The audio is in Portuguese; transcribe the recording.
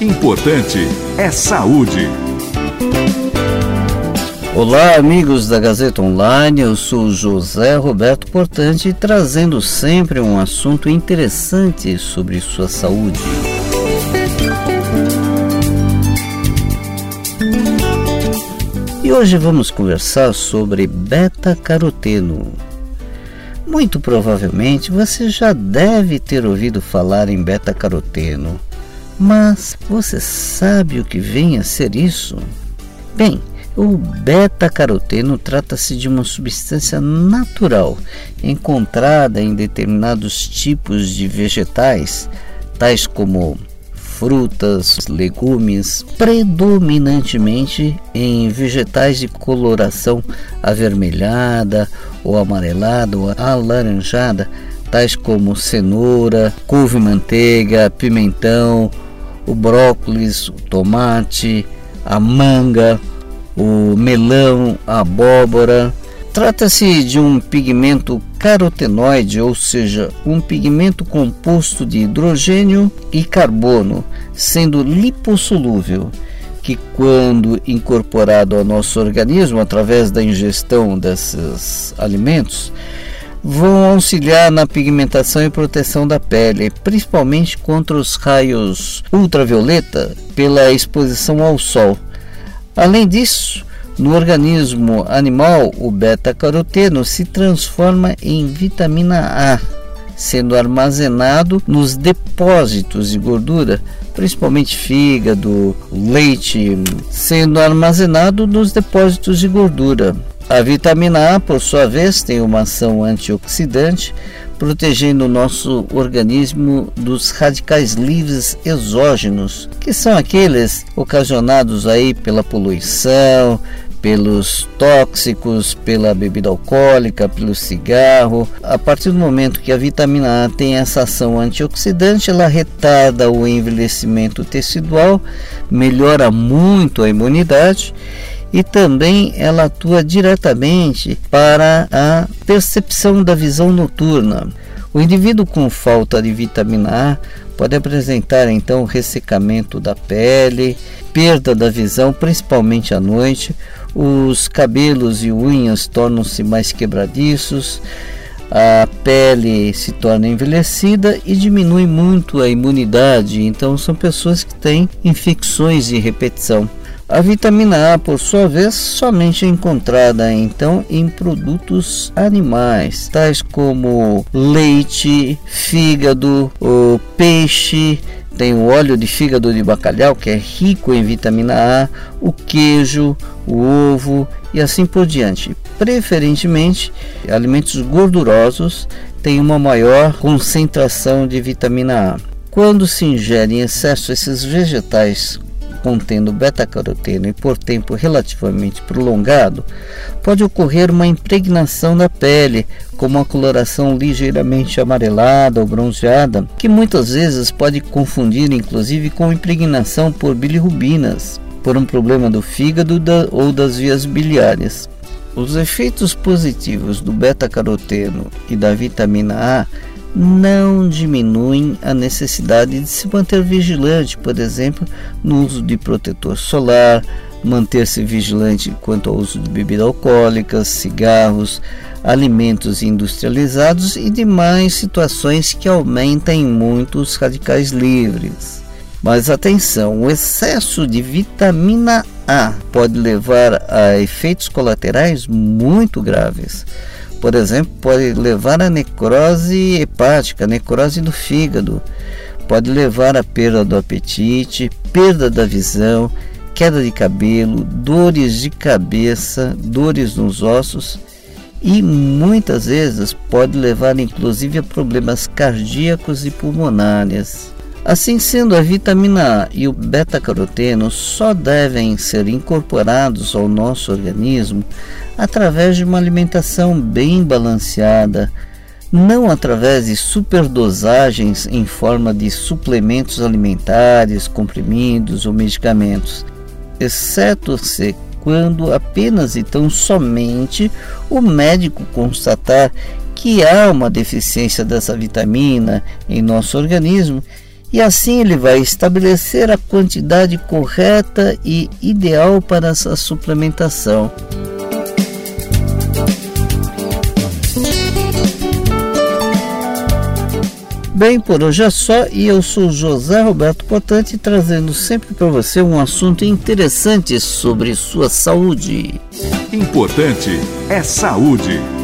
Importante é saúde. Olá, amigos da Gazeta Online. Eu sou José Roberto Portante, trazendo sempre um assunto interessante sobre sua saúde. E hoje vamos conversar sobre beta-caroteno. Muito provavelmente você já deve ter ouvido falar em beta-caroteno, mas você sabe o que vem a ser isso? Bem, o beta-caroteno trata-se de uma substância natural encontrada em determinados tipos de vegetais, tais como frutas, legumes, predominantemente em vegetais de coloração avermelhada ou amarelada ou alaranjada, tais como cenoura, couve-manteiga, pimentão, o brócolis, o tomate, a manga, o melão, a abóbora, Trata-se de um pigmento carotenoide, ou seja, um pigmento composto de hidrogênio e carbono, sendo lipossolúvel, que quando incorporado ao nosso organismo através da ingestão desses alimentos, vão auxiliar na pigmentação e proteção da pele, principalmente contra os raios ultravioleta pela exposição ao sol. Além disso, no organismo animal, o beta-caroteno se transforma em vitamina A, sendo armazenado nos depósitos de gordura, principalmente fígado, leite, sendo armazenado nos depósitos de gordura. A vitamina A, por sua vez, tem uma ação antioxidante, protegendo o nosso organismo dos radicais livres exógenos, que são aqueles ocasionados aí pela poluição, pelos tóxicos, pela bebida alcoólica, pelo cigarro. A partir do momento que a vitamina A tem essa ação antioxidante, ela retarda o envelhecimento tecidual, melhora muito a imunidade e também ela atua diretamente para a percepção da visão noturna. O indivíduo com falta de vitamina A pode apresentar então ressecamento da pele, perda da visão, principalmente à noite, os cabelos e unhas tornam-se mais quebradiços, a pele se torna envelhecida e diminui muito a imunidade. Então, são pessoas que têm infecções de repetição. A vitamina A, por sua vez, somente é encontrada então em produtos animais, tais como leite, fígado, peixe, tem o óleo de fígado de bacalhau, que é rico em vitamina A, o queijo, o ovo e assim por diante. Preferentemente, alimentos gordurosos têm uma maior concentração de vitamina A. Quando se ingere em excesso esses vegetais contendo beta-caroteno e por tempo relativamente prolongado, pode ocorrer uma impregnação da pele, com uma coloração ligeiramente amarelada ou bronzeada, que muitas vezes pode confundir inclusive com impregnação por bilirrubinas, por um problema do fígado ou das vias biliares. Os efeitos positivos do beta-caroteno e da vitamina A não diminuem a necessidade de se manter vigilante, por exemplo, no uso de protetor solar, manter-se vigilante quanto ao uso de bebidas alcoólicas, cigarros, alimentos industrializados e demais situações que aumentem muito os radicais livres. Mas atenção, o excesso de vitamina A pode levar a efeitos colaterais muito graves por exemplo, pode levar a necrose hepática, necrose do fígado, pode levar à perda do apetite, perda da visão, queda de cabelo, dores de cabeça, dores nos ossos e muitas vezes pode levar inclusive a problemas cardíacos e pulmonares. Assim sendo, a vitamina A e o beta-caroteno só devem ser incorporados ao nosso organismo através de uma alimentação bem balanceada, não através de superdosagens em forma de suplementos alimentares, comprimidos ou medicamentos, exceto se quando apenas e tão somente o médico constatar que há uma deficiência dessa vitamina em nosso organismo E assim ele vai estabelecer a quantidade correta e ideal para essa suplementação. Bem, por hoje é só e eu sou José Roberto Potante trazendo sempre para você um assunto interessante sobre sua saúde. Importante é saúde.